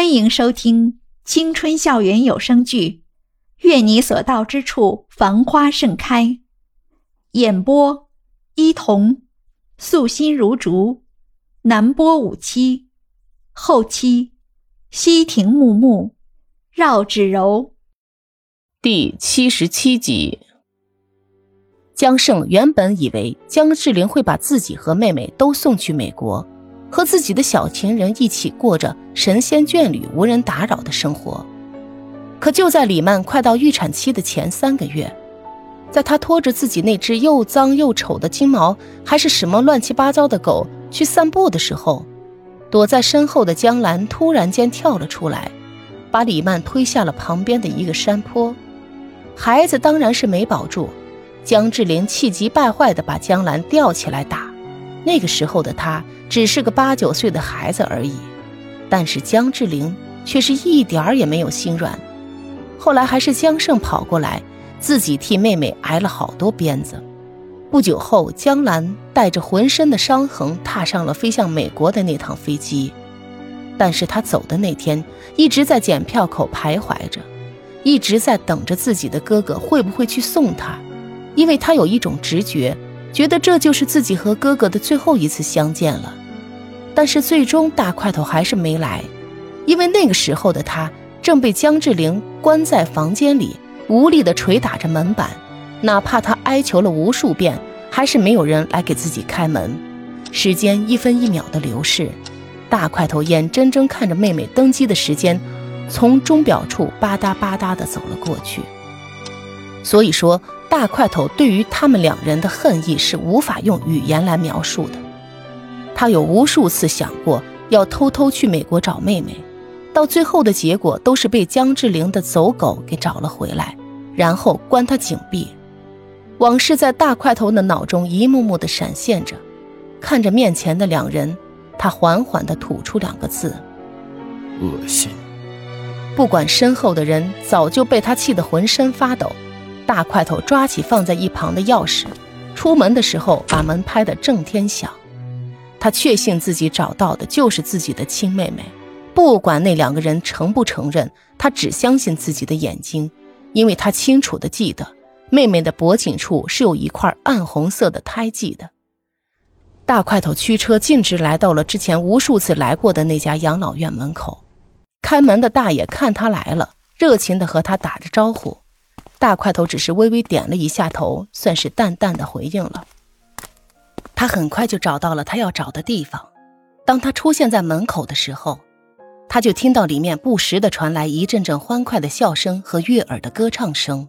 欢迎收听青春校园有声剧《愿你所到之处繁花盛开》，演播：伊童，素心如竹，南波五七，后期：西亭木木，绕指柔。第七十七集，江胜原本以为江志玲会把自己和妹妹都送去美国。和自己的小情人一起过着神仙眷侣、无人打扰的生活。可就在李曼快到预产期的前三个月，在她拖着自己那只又脏又丑的金毛还是什么乱七八糟的狗去散步的时候，躲在身后的江兰突然间跳了出来，把李曼推下了旁边的一个山坡。孩子当然是没保住，江志玲气急败坏地把江兰吊起来打。那个时候的他只是个八九岁的孩子而已，但是江志玲却是一点儿也没有心软。后来还是江胜跑过来，自己替妹妹挨了好多鞭子。不久后，江兰带着浑身的伤痕踏上了飞向美国的那趟飞机，但是她走的那天一直在检票口徘徊着，一直在等着自己的哥哥会不会去送她，因为她有一种直觉。觉得这就是自己和哥哥的最后一次相见了，但是最终大块头还是没来，因为那个时候的他正被江志玲关在房间里，无力地捶打着门板，哪怕他哀求了无数遍，还是没有人来给自己开门。时间一分一秒的流逝，大块头眼睁睁看着妹妹登机的时间从钟表处吧嗒吧嗒地走了过去。所以说。大块头对于他们两人的恨意是无法用语言来描述的。他有无数次想过要偷偷去美国找妹妹，到最后的结果都是被江志玲的走狗给找了回来，然后关他紧闭。往事在大块头的脑中一幕幕的闪现着，看着面前的两人，他缓缓地吐出两个字：恶心。不管身后的人早就被他气得浑身发抖。大块头抓起放在一旁的钥匙，出门的时候把门拍得震天响。他确信自己找到的就是自己的亲妹妹，不管那两个人承不承认，他只相信自己的眼睛，因为他清楚地记得妹妹的脖颈处是有一块暗红色的胎记的。大块头驱车径直来到了之前无数次来过的那家养老院门口，开门的大爷看他来了，热情地和他打着招呼。大块头只是微微点了一下头，算是淡淡的回应了。他很快就找到了他要找的地方。当他出现在门口的时候，他就听到里面不时的传来一阵阵欢快的笑声和悦耳的歌唱声。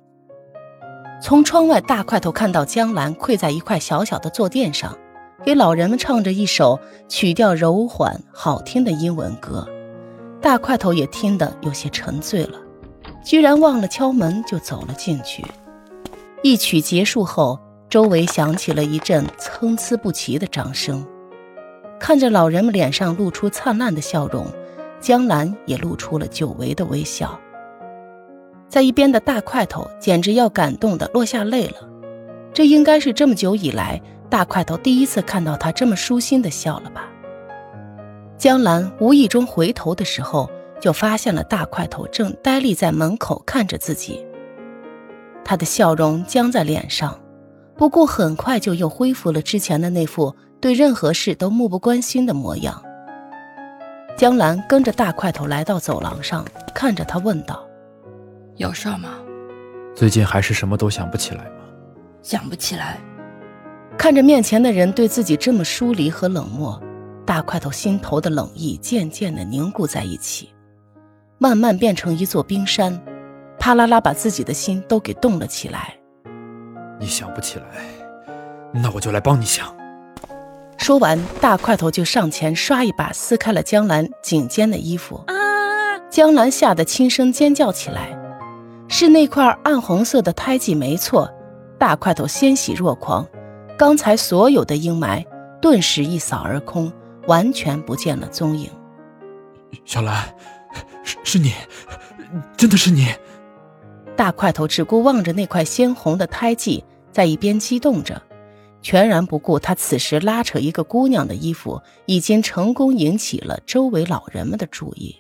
从窗外，大块头看到江兰跪在一块小小的坐垫上，给老人们唱着一首曲调柔缓、好听的英文歌。大块头也听得有些沉醉了。居然忘了敲门就走了进去。一曲结束后，周围响起了一阵参差不齐的掌声。看着老人们脸上露出灿烂的笑容，江兰也露出了久违的微笑。在一边的大块头简直要感动的落下泪了。这应该是这么久以来大块头第一次看到他这么舒心的笑了吧？江兰无意中回头的时候。就发现了大块头正呆立在门口看着自己，他的笑容僵在脸上，不过很快就又恢复了之前的那副对任何事都漠不关心的模样。江兰跟着大块头来到走廊上，看着他问道：“有事吗？最近还是什么都想不起来吗？想不起来。”看着面前的人对自己这么疏离和冷漠，大块头心头的冷意渐渐的凝固在一起。慢慢变成一座冰山，啪啦啦把自己的心都给冻了起来。你想不起来，那我就来帮你想。说完，大块头就上前刷一把撕开了江兰颈间的衣服。啊！江兰吓得轻声尖叫起来。是那块暗红色的胎记，没错。大块头欣喜若狂，刚才所有的阴霾顿时一扫而空，完全不见了踪影。小兰。是你，真的是你！大块头只顾望着那块鲜红的胎记，在一边激动着，全然不顾他此时拉扯一个姑娘的衣服，已经成功引起了周围老人们的注意。